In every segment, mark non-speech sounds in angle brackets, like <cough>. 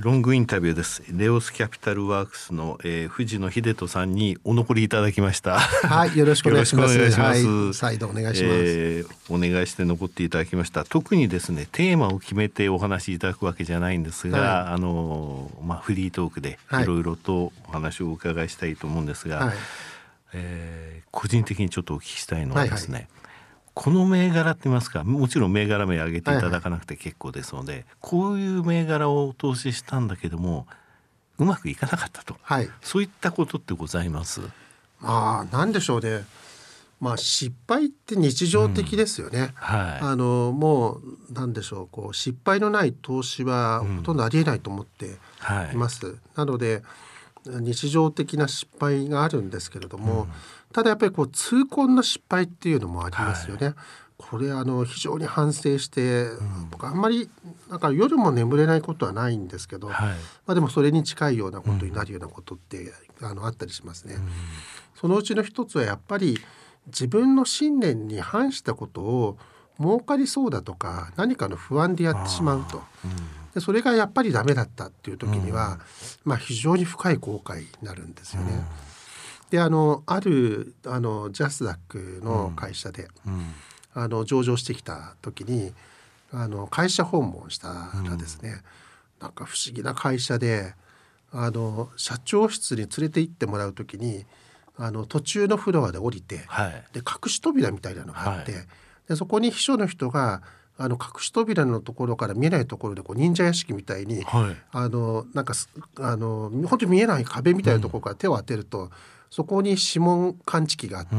ロングインタビューです。レオスキャピタルワークスの、えー、藤野秀人さんにお残りいただきました。はい、よろしくお願いします。<laughs> よろしくお願いしますはい、再度お願いします、えーお願いして残っていただきました。特にですね、テーマを決めてお話しいただくわけじゃないんですが、はいあのまあフリートークではいいろいろとお話をお伺いしたいと思うんですが、はいえー個人的にちょっとお聞きしたいのはですね。この銘柄って言いますかもちろん銘柄名挙げていただかなくて結構ですので、こういう銘柄を投資したんだけどもうまくいかなかったとはい、そういったことってございます？まあ、なんでしょうね。まあ、失敗って日常的ですよね。はいあの、もう、なんでしょう、こう失敗のない投資はほとんどありえないと思ってはいいます。なので。日常的な失敗があるんですけれども、ただやっぱりこう痛恨の失敗っていうのもありますよね。これあの非常に反省して、僕あんまりなんか夜も眠れないことはないんですけど、はい。まあ、でもそれに近いようなことになるようなことって、あのあったりしますね。そのうちの一つはやっぱり自分の信念に反したことを儲かりそうだとか何かの不安でやってしまうと。でそれがやっぱりダメだったっていう時には、まあ非常に深い後悔になるんですよね。であのあるあのジャスダックの会社で、うん。あの上場してきた時にあの会社訪問したらですね、なんか不思議な会社であの社長室に連れて行ってもらう時にあの途中のフロアで降りて、はい。で隠し扉みたいなのがあって、はいでそこに秘書の人があの隠し扉のところから見えないところでこう忍者屋敷みたいに、はい。あのなんかすあの本当に見えない壁みたいなところから手を当てると、そこに指紋感知器があって、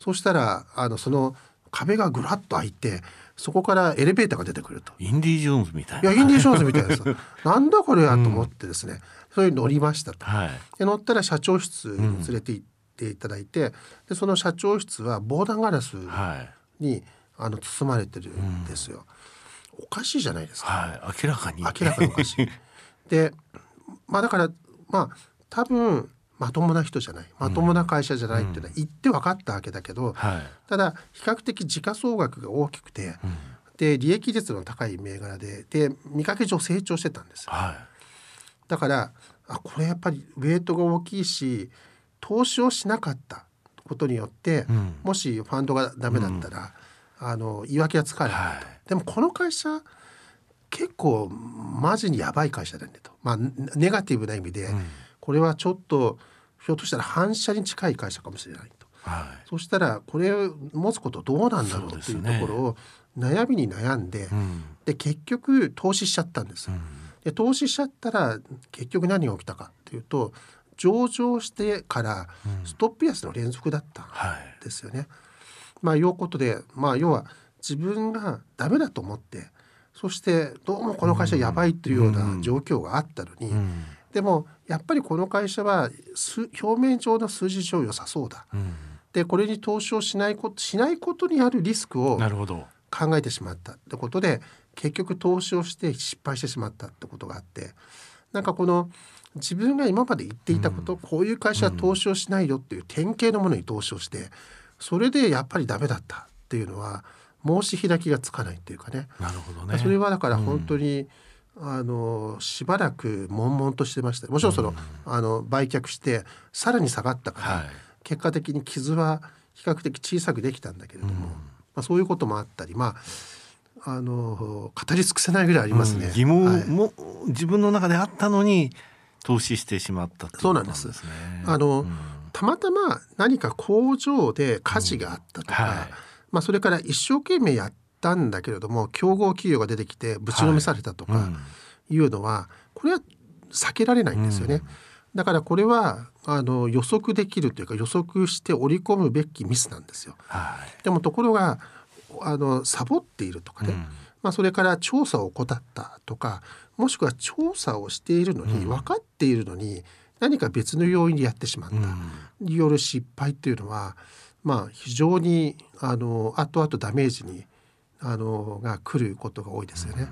そうしたらあのその壁がぐらっと開いてそこからエレベーターが出てくると。インディ・ジョーンズみたいな。いやインディ・ジョーンズみたいです。<laughs> なんだこれやと思ってですね、それに乗りましたと。はい。で乗ったら社長室に連れて行っていただいて、でその社長室は防弾ガラスはい。にあの包まれてるんですよ。おかしいじゃないですか。はい。明らかに。明らかにおかしい。でまあだからまあ多分まともな人じゃない。まともな会社じゃないっていうのは言って分かったわけだけど、はい。ただ比較的時価総額が大きくて、で利益率の高い銘柄でで見かけ上成長してたんです。よはだからあこれやっぱりウェイトが大きいし投資をしなかったことによって、ん。もしファンドがダメだったら、あの言い訳がつかない。と、はい。でもこの会社結構マジにやばい会社だねと、まあ、ネネガティブな意味で、これはちょっとひょっとしたら反射に近い会社かもしれないと。いはい。そしたらこれを持つことどうなんだろうっていうところを悩みに悩んで、ん。で結局投資しちゃったんです。で投資しちゃったら結局何が起きたかっていうと上場してからストップ安の連続だったんはい。ですよね。まあいうことで、まあ、要は自分がダメだと思ってそしてどうもこの会社やばいというような状況があったのに、うん。でもやっぱりこの会社はす表面上の数字上良さそうだ。うん。でこれに投資をしないことしないことにあるリスクを考えてしまった。ってことで結局投資をして失敗してしまったってことがあってなんかこの自分が今まで言っていたこと、こういう会社は投資をしないよっていう典型のものに投資をしてそれでやっぱりダメだったっていうのは申し開きがつかないっていうかね。なるほどね。それはだから本当に、あのしばらく悶々としてましたもちろんその,、あの売却してさらに下がったから、はい。結果的に傷は比較的小さくできたんだけれども、まあ、そういうこともあったりまああの語り尽くせないぐらいありますね。うん。疑問はい。も、自分の中であったのに投資してしまったっていそうなんです。あの、うんたまたま何か工場で火事があったとか、はい。まあ、それから一生懸命やったんだけれども競合企業が出てきてぶちのめされたとかい。うのは、これは避けられないんですよね。だからこれはあの予測できるというか予測して織り込むべきミスなんですよ。はい。でもところがあのサボっているとかね、うん。まあ、それから調査を怠ったとかもしくは調査をしているのに、分かっているのに何か別の要因でやってしまった、による失敗っていうのは、まあ、非常にあの後々ダメージにあのが来ることが多いですよね。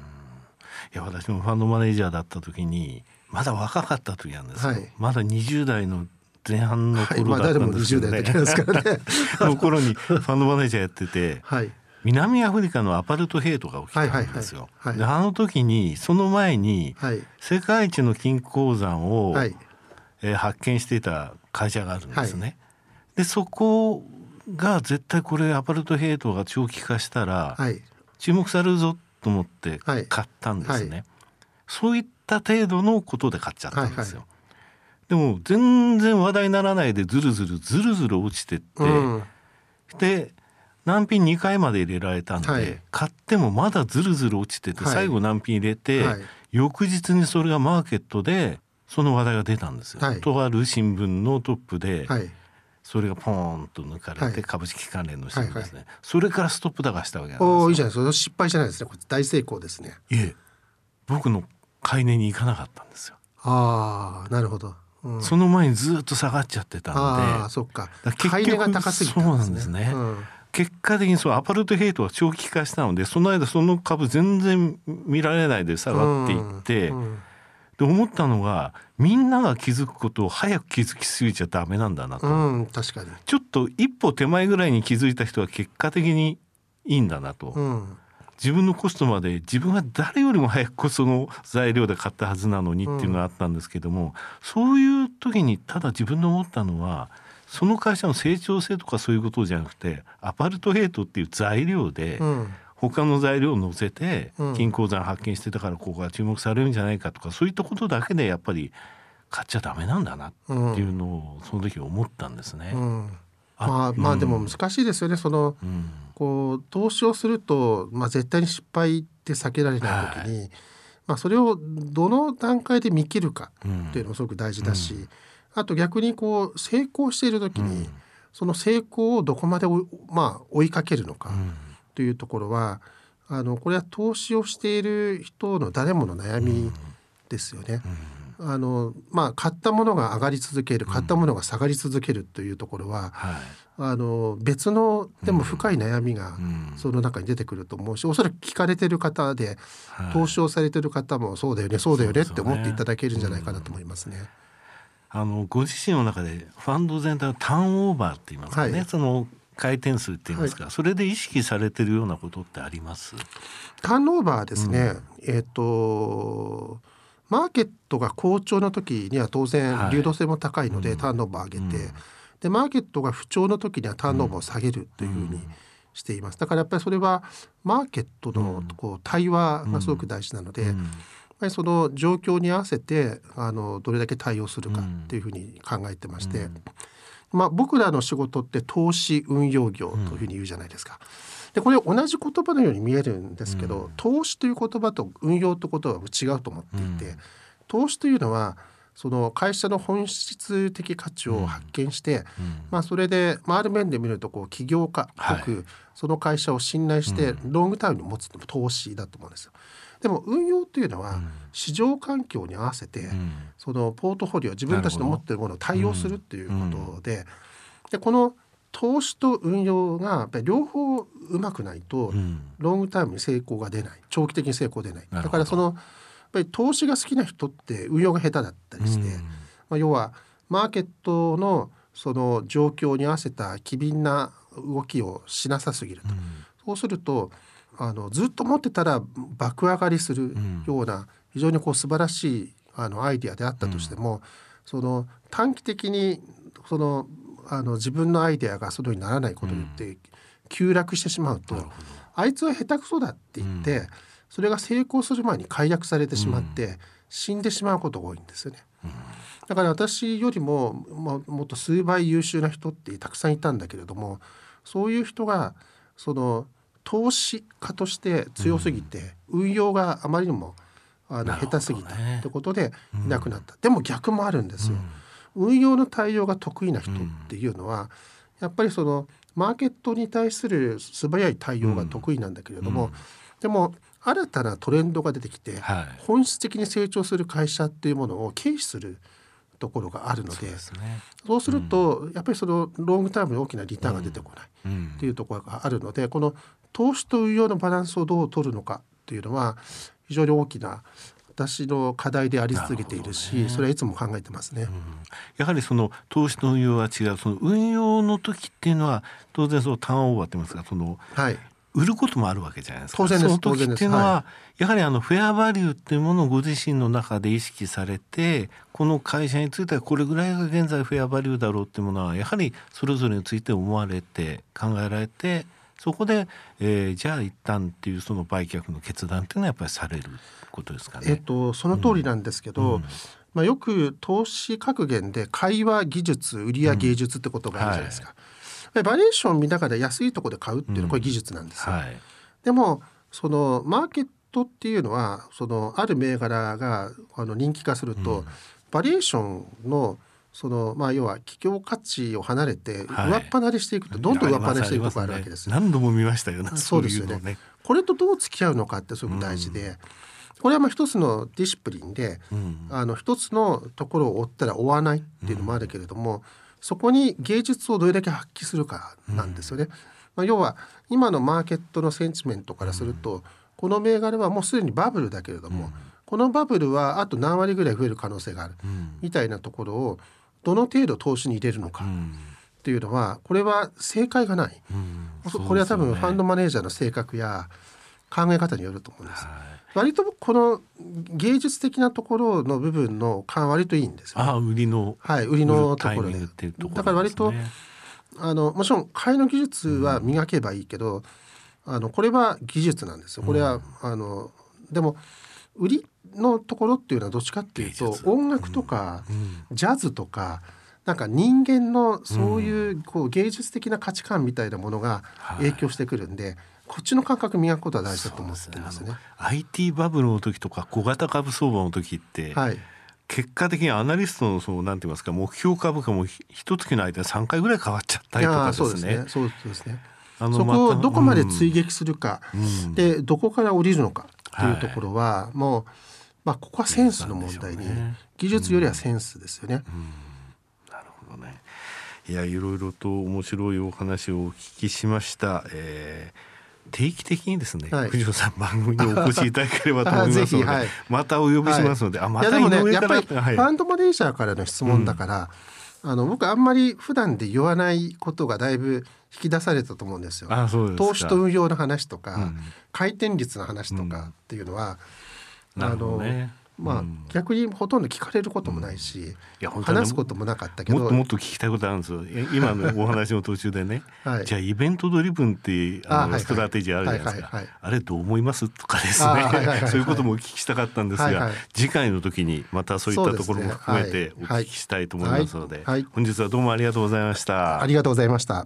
いや私もファンドマネージャーだった時にまだ若かった時なんですよ、はい。まだ20代の前半のはい、ま頃だったあ誰も20んですけどね、代の時ですからね。そ <laughs> の頃にファンドマネージャーやっててはい、南アフリカのアパルトヘイトが起きたんですよ。はいはい。はい。はい。であの時にその前にはい。世界一の金鉱山を、はいえー発見していた会社があるんですね。でそこが絶対これアパルトヘイトが長期化したらはい。注目されるぞと思ってはい。買ったんですね。はそういった程度のことで買っちゃったんですよ。はでも全然話題にならないでずるずるずるずる落ちてって、うん。で難品2回まで入れられたんで、はい。買ってもまだずるずる落ちてて、はい。最後難品入れて、はい。翌日にそれがマーケットでその話題が出たんですよ。はい。とある新聞のトップで、はい。それがポーンと抜かれて、はい。株式関連の新聞ですね、はいそれからストップ高したわけなんですよ。おおいいじゃないですか。失敗じゃないですね。大成功ですね。いえ。僕の買い値に行かなかったんですよ。ああなるほど、うん、その前にずっと下がっちゃってたんで。ああそっか。だから買い値が高すぎたんですね。そうなんですね。うん。結果的にそうアパルトヘイトが長期化したのでその間その株全然見られないで下がっていって、うんで思ったのがみんなが気づくことを早く気づきすぎちゃダメなんだなと、うん、うん確かに。ちょっと一歩手前ぐらいに気づいた人は結果的にいいんだなと、うん。自分のコストまで自分は誰よりも早くその材料で買ったはずなのにっていうのがあったんですけども、そういう時にただ自分の思ったのはその会社の成長性とかそういうことじゃなくてアパルトヘイトっていう材料でうん他の材料を乗せてうん。金鉱山発見してたからここが注目されるんじゃないかとかそういったことだけでやっぱり買っちゃダメなんだなっていうのをその時思ったんですね。うん。あまあまうん。あでも難しいですよね。そのうん。こう投資をすると、まあ、絶対に失敗って避けられない時に、まあ、それをどの段階で見切るかうんっていうのもすごく大事だし、あと逆にこう成功している時に、うん。その成功をどこまで追い,、まあ、追いかけるのかうんというところはあのこれは投資をしている人の誰もの悩みですよね。あのまあ、買ったものが上がり続ける買ったものが下がり続けるというところは、はい。あの別のでも深い悩みがうん。その中に出てくると思うしおそらく聞かれてる方ではい。投資をされてる方もそうだよねそうだよねって思っていただけるんじゃないかなと思いますね。あのご自身の中でファンド全体のターンオーバーって言いますかね、はい。その回転数って言いますか、それで意識されてるようなことってあります？ターンオーバーですね、えっ、とマーケットが好調の時には当然はい。流動性も高いので、うん。ターンオーバー上げて、うん。でマーケットが不調の時にはターンオーバーを下げるというふうにしています。だからやっぱりそれはマーケットのこう対話がすごく大事なので、やっうんぱりその状況に合わせてあのどれだけ対応するかっていうふうに考えてまして、うんまあ、僕らの仕事って投資運用業というふうに言うじゃないですか。でこれ同じ言葉のように見えるんですけど、うん。投資という言葉と運用という言葉は違うと思っていて、うん。投資というのはその会社の本質的価値を発見して、うん。まあ、それで、まあ、ある面で見るとこう起業家っぽく、その会社を信頼してうん。ロングタイムに持つのも投資だと思うんですよ。でも運用というのはうん。市場環境に合わせて、うん。そのポートフォリオ自分たちの持っているものを対応するっていうことで,、でこの投資と運用がやっぱり両方うまくないと、うん。ロングタイムに成功が出ない。長期的に成功出ない。だからそのやっぱり投資が好きな人って運用が下手だったりして、まあ、要はマーケットのその状況に合わせた機敏な動きをしなさすぎると、そうするとあのずっと持ってたら爆上がりするような非常にこう素晴らしいあのアイデアであったとしても、その短期的にそのあの自分のアイデアがそのようにならないことによって急落してしまうと、あいつは下手くそだって言って、それが成功する前に解約されてしまって、死んでしまうことが多いんですよね。だから私よりも、まあ、もっと数倍優秀な人ってたくさんいたんだけれどもそういう人がその投資家として強すぎて、運用があまりにもあの下手すぎたってことでいなくなった、でも逆もあるんですよ。運用の対応が得意な人っていうのは、やっぱりそのマーケットに対する素早い対応が得意なんだけれども、うん。でも新たなトレンドが出てきて、はい。本質的に成長する会社っていうものを軽視するところがあるのでそうですね。そうすると、やっぱりそのロングタイムに大きなリターンが出てこないうん。っていうところがあるのでこの投資と運用のバランスをどう取るのかっていうのは非常に大きな私の課題であり続けているしね。それはいつも考えてますね。やはりその投資と運用は違うその運用の時っていうのは当然そのターンオーバーって言いますかそのはい、売ることもあるわけじゃないですか。当然ですその時っていうのは、やはりあのフェアバリューっていうものをご自身の中で意識されてこの会社についてはこれぐらいが現在フェアバリューだろうっていうものはやはりそれぞれについて思われて考えられてそこで、えー、じゃあ一旦っていうその売却の決断っていうのはやっぱりされることですかね。えっとその通りなんですけど、うんうん、まあ、よく投資格言で会話技術売りや芸術ってことがあるじゃないですか。うんはい、バリエーション見ながら安いところで買うっていうのはこれ技術なんですよ。はい、でもそのマーケットっていうのはそのある銘柄があの人気化すると、バリエーションのそのまあ要は企業価値を離れて上っ離れしていくとどんどん上っ離れしていくところあるわけです、ね、何度も見ましたよね。そうですよね、ね、これとどう付き合うのかってすごく大事で、うん、これはまあ一つのディシプリンで、うん、あの一つのところを追ったら追わないっていうのもあるけれども、うん、そこに芸術をどれだけ発揮するかなんですよね。まあ、要は今のマーケットのセンチメントからすると、この銘柄はもうすでにバブルだけれども、このバブルはあと何割ぐらい増える可能性がある、みたいなところをどの程度投資に入れるのかっていうのはこれは正解がない、これは多分ファンドマネージャーの性格や考え方によると思うんです。割とこの芸術的なところの部分の感割といいんですよ、ね、あ売りのはい売りのところで、だから割とあのもちろん買いの技術は磨けばいいけど、うん、あのこれは技術なんですよ。これは、うん、あのでも売りのところっていうのはどっちかっていうと音楽とか、ジャズとかなんか人間のそういうこう芸術的な価値観みたいなものが影響してくるんで、はい、こっちの感覚磨くことは大事だと思ってますね。すね IT バブルの時とか小型株相場の時って、はい、結果的にアナリストのそうなんて言いますか目標株価も一月の間に3回ぐらい変わっちゃったりとかですね。そうですねそうですねそこをどこまで追撃するか、うん、でどこから降りるのかっていうところは、はい、もうまあここはセンスの問題に、ね、技術よりはセンスですよね。なるほどね。いやいろいろと面白いお話をお聞きしました。えー定期的にですね、はい、藤野さん番組にお越しいただければと思いますので、はい、またお呼びしますので、はい、あまたでもねやっぱりファンドマネージャーからの質問だから、うん、あの僕あんまり普段で言わないことがだいぶ引き出されたと思うんですよ。投資と運用の話とか、うん、回転率の話とかっていうのは、あの、ね、まあ、逆にほとんど聞かれることもないし、話すこともなかったけど。もっともっと聞きたいことあるんですよ。今の <laughs> お話の途中でね、はい、じゃあイベントドリブンってあのストラテジーあるじゃないですか。あれどう思います？とかですね。そういうこともお聞きしたかったんですが、次回の時にまたそういったところも含めてお聞きしたいと思いますので、本日はどうもありがとうございました。ありがとうございました